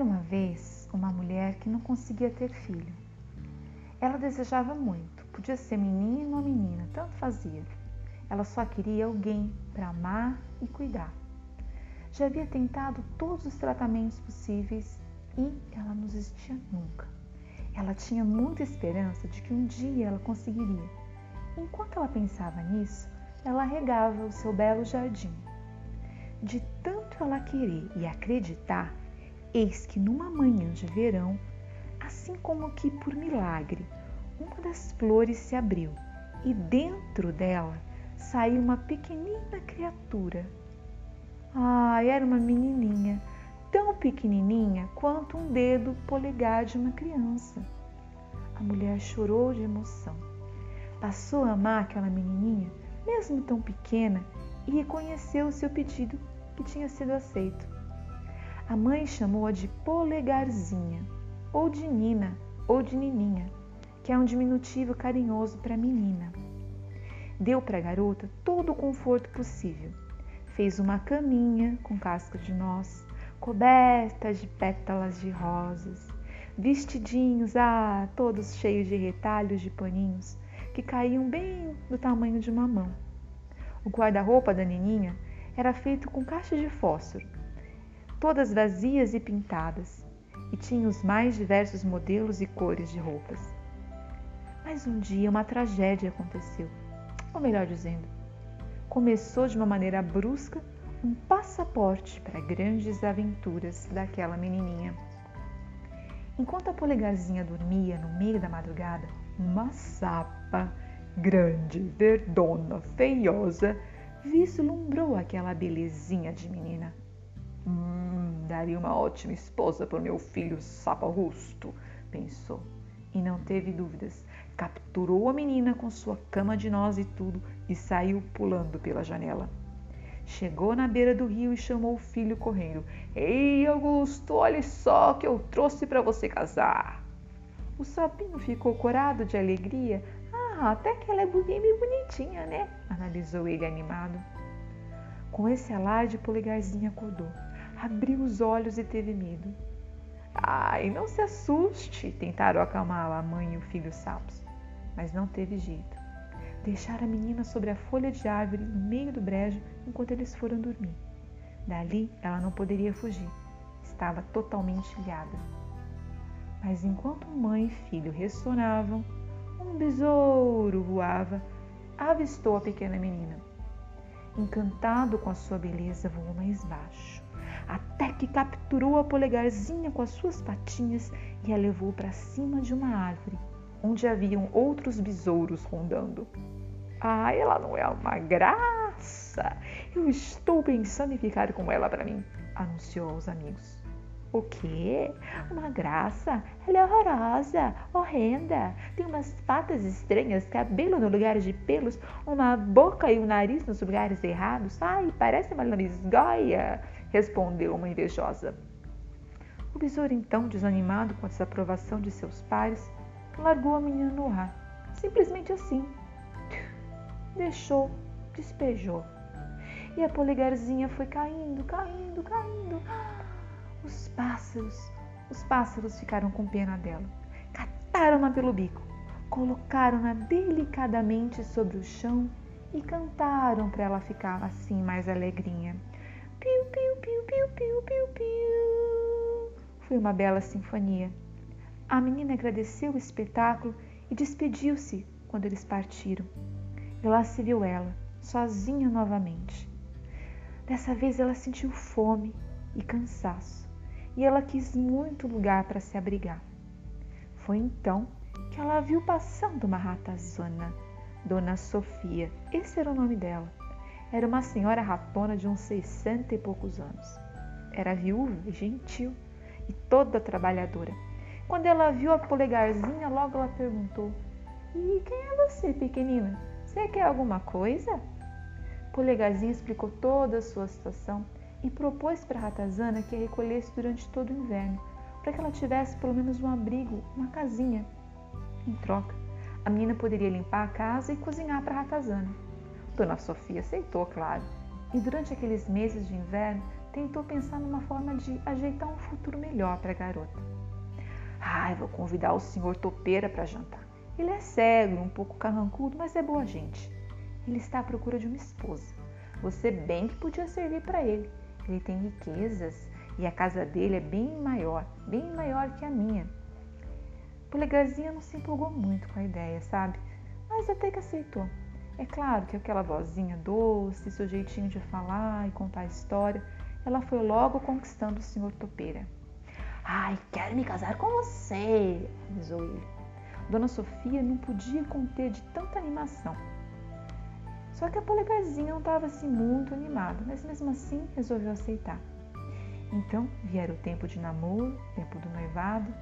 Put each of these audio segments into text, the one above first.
Era uma vez uma mulher que não conseguia ter filho. Ela desejava muito, podia ser menino ou menina, tanto fazia. Ela só queria alguém para amar e cuidar. Já havia tentado todos os tratamentos possíveis e ela não desistia nunca. Ela tinha muita esperança de que um dia ela conseguiria. Enquanto ela pensava nisso, ela regava o seu belo jardim. De tanto ela querer e acreditar, eis que numa manhã de verão, assim como que por milagre, uma das flores se abriu e dentro dela saiu uma pequenina criatura. Ah, era uma menininha, tão pequenininha quanto um dedo polegar de uma criança. A mulher chorou de emoção. Passou a amar aquela menininha, mesmo tão pequena, e reconheceu o seu pedido que tinha sido aceito. A mãe chamou-a de polegarzinha, ou de Nina, ou de Nininha, que é um diminutivo carinhoso para menina. Deu para a garota todo o conforto possível. Fez uma caminha com casca de noz, coberta de pétalas de rosas, vestidinhos, ah, todos cheios de retalhos de paninhos que caíam bem do tamanho de uma mão. O guarda-roupa da Nininha era feito com caixas de fósforo todas vazias e pintadas, e tinha os mais diversos modelos e cores de roupas. Mas um dia uma tragédia aconteceu, ou melhor dizendo, começou de uma maneira brusca um passaporte para grandes aventuras daquela menininha. Enquanto a polegarzinha dormia no meio da madrugada, uma sapa grande, verdona, feiosa, vislumbrou aquela belezinha de menina. Hum, daria uma ótima esposa para o meu filho saparusto, pensou. E não teve dúvidas. Capturou a menina com sua cama de nós e tudo e saiu pulando pela janela. Chegou na beira do rio e chamou o filho correndo. Ei, Augusto, olhe só que eu trouxe para você casar. O sapinho ficou corado de alegria. Ah, até que ela é bem bonitinha, né? Analisou ele animado. Com esse alarde, Polegarzinho acordou abriu os olhos e teve medo. Ai, não se assuste, tentaram acalmá-la a mãe e o filho sapos, mas não teve jeito. Deixaram a menina sobre a folha de árvore no meio do brejo enquanto eles foram dormir. Dali ela não poderia fugir, estava totalmente ilhada. Mas enquanto mãe e filho ressonavam, um besouro voava, avistou a pequena menina. Encantado com a sua beleza, voou mais baixo até que capturou a polegarzinha com as suas patinhas e a levou para cima de uma árvore, onde haviam outros besouros rondando. Ah, ela não é uma graça! Eu estou pensando em ficar com ela para mim, anunciou aos amigos. O quê? Uma graça? Ela é horrorosa, horrenda. Tem umas patas estranhas, cabelo no lugar de pelos, uma boca e um nariz nos lugares errados. Ai, parece uma lambisgoia respondeu uma invejosa. O besouro, então, desanimado com a desaprovação de seus pares, largou a menina no ar, simplesmente assim. Deixou, despejou. E a polegarzinha foi caindo, caindo, caindo. Os pássaros, os pássaros ficaram com pena dela. Cataram-na pelo bico, colocaram-na delicadamente sobre o chão e cantaram para ela ficar assim mais alegrinha. Piu, piu, piu, piu, piu, piu, piu. Foi uma bela sinfonia. A menina agradeceu o espetáculo e despediu-se quando eles partiram. E lá se viu ela, sozinha novamente. Dessa vez ela sentiu fome e cansaço, e ela quis muito lugar para se abrigar. Foi então que ela viu passando uma ratazana, Dona Sofia, esse era o nome dela. Era uma senhora ratona de uns sessenta e poucos anos. Era viúva gentil e toda trabalhadora. Quando ela viu a polegarzinha, logo ela perguntou: E quem é você, pequenina? Você quer alguma coisa? Polegarzinha explicou toda a sua situação e propôs para a ratazana que a recolhesse durante todo o inverno, para que ela tivesse pelo menos um abrigo, uma casinha. Em troca, a menina poderia limpar a casa e cozinhar para a ratazana. Dona Sofia aceitou, claro, e durante aqueles meses de inverno tentou pensar numa forma de ajeitar um futuro melhor para a garota. Ai, vou convidar o senhor Topeira para jantar. Ele é cego um pouco carrancudo, mas é boa gente. Ele está à procura de uma esposa. Você bem que podia servir para ele. Ele tem riquezas e a casa dele é bem maior, bem maior que a minha. Polegarzinha não se empolgou muito com a ideia, sabe? Mas até que aceitou. É claro que aquela vozinha doce, seu jeitinho de falar e contar a história, ela foi logo conquistando o senhor Topeira. Ai, quero me casar com você, avisou ele. Dona Sofia não podia conter de tanta animação. Só que a polegarzinha não estava assim muito animada, mas mesmo assim resolveu aceitar. Então vieram o tempo de namoro, tempo do noivado.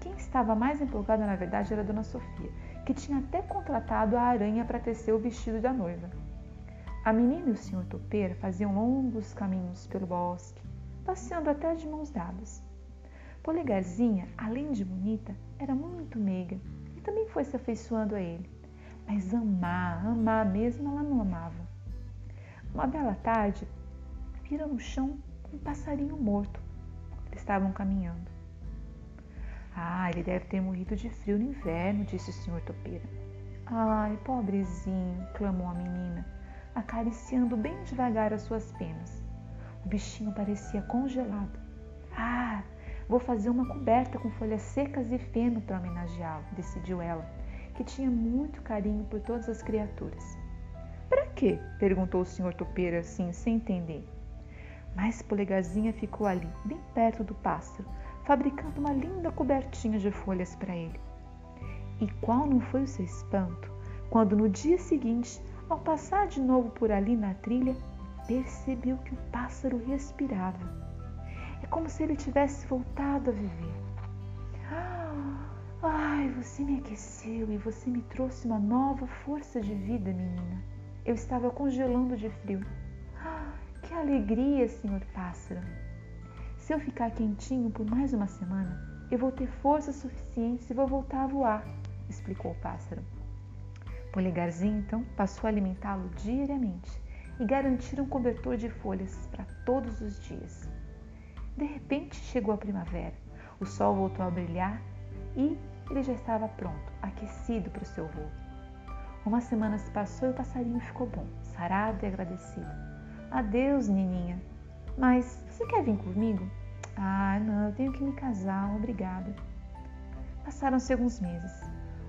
Quem estava mais empolgada, na verdade, era a Dona Sofia, que tinha até contratado a aranha para tecer o vestido da noiva. A menina e o senhor topeira faziam longos caminhos pelo bosque, passeando até de mãos dadas. Polegarzinha, além de bonita, era muito meiga e também foi se afeiçoando a ele. Mas amar, amar mesmo, ela não amava. Uma bela tarde, viram no chão um passarinho morto. Eles estavam caminhando. Ah, ele deve ter morrido de frio no inverno, disse o senhor topeira. Ai, pobrezinho, clamou a menina, acariciando bem devagar as suas penas. O bichinho parecia congelado. Ah, vou fazer uma coberta com folhas secas e feno para homenageá-lo, decidiu ela, que tinha muito carinho por todas as criaturas. Para quê? perguntou o senhor topeira assim, sem entender. Mas Polegarzinha ficou ali, bem perto do pássaro, fabricando uma linda cobertinha de folhas para ele. E qual não foi o seu espanto quando no dia seguinte, ao passar de novo por ali na trilha, percebeu que o pássaro respirava. É como se ele tivesse voltado a viver. Ai, você me aqueceu e você me trouxe uma nova força de vida, menina. Eu estava congelando de frio. Que alegria, senhor pássaro! Se eu ficar quentinho por mais uma semana, eu vou ter força suficiente e vou voltar a voar, explicou o pássaro. Polegarzinho então passou a alimentá-lo diariamente e garantir um cobertor de folhas para todos os dias. De repente chegou a primavera, o sol voltou a brilhar e ele já estava pronto, aquecido para o seu voo. Uma semana se passou e o passarinho ficou bom, sarado e agradecido. Adeus, Nininha. Mas você quer vir comigo? Ah, não, eu tenho que me casar, obrigada. Passaram-se alguns meses.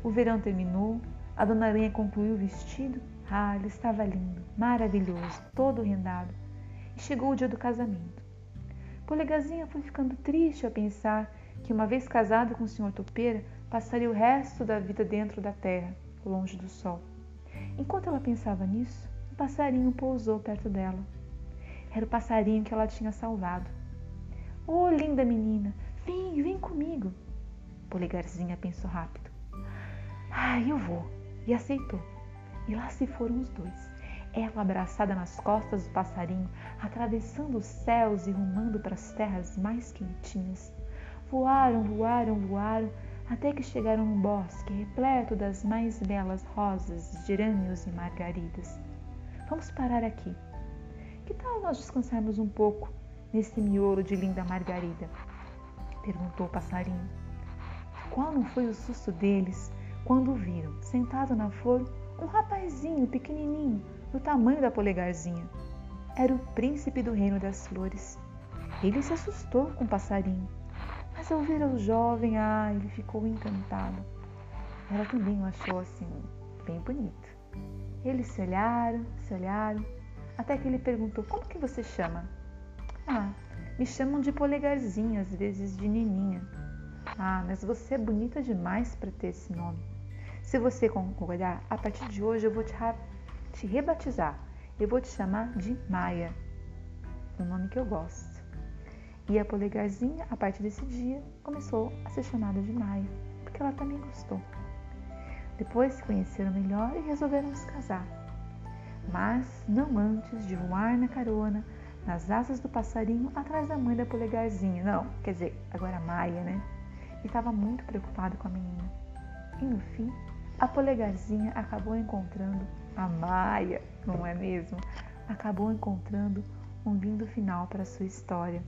O verão terminou, a dona Aranha concluiu o vestido. Ah, ele estava lindo, maravilhoso, todo rendado. E chegou o dia do casamento. Polegazinha foi ficando triste a pensar que, uma vez casada com o senhor Topeira, passaria o resto da vida dentro da terra, longe do sol. Enquanto ela pensava nisso, um passarinho pousou perto dela. Era o passarinho que ela tinha salvado. Oh, linda menina, vem, vem comigo. Polegarzinha pensou rápido. Ah, eu vou. E aceitou. E lá se foram os dois. Ela abraçada nas costas do passarinho, atravessando os céus e rumando para as terras mais quentinhas. Voaram, voaram, voaram, até que chegaram num bosque repleto das mais belas rosas, gerânios e margaridas. Vamos parar aqui. Que tal nós descansarmos um pouco nesse miolo de linda margarida? Perguntou o passarinho. Qual não foi o susto deles quando viram, sentado na flor, um rapazinho pequenininho, do tamanho da polegarzinha? Era o príncipe do reino das flores. Ele se assustou com o passarinho, mas ao ver o jovem, ah, ele ficou encantado. Ela também o achou assim, bem bonito. Eles se olharam, se olharam, até que ele perguntou: Como que você chama? Ah, me chamam de polegarzinha, às vezes de Nininha. Ah, mas você é bonita demais para ter esse nome. Se você concordar, a partir de hoje eu vou te, te rebatizar. Eu vou te chamar de Maia, um nome que eu gosto. E a polegarzinha, a partir desse dia, começou a ser chamada de Maia, porque ela também gostou. Depois se conheceram melhor e resolveram se casar mas não antes de voar na carona, nas asas do passarinho atrás da mãe da polegarzinha. Não, quer dizer, agora a Maia, né? Estava muito preocupado com a menina. E no fim, a polegarzinha acabou encontrando a Maia, não é mesmo? Acabou encontrando um lindo final para sua história.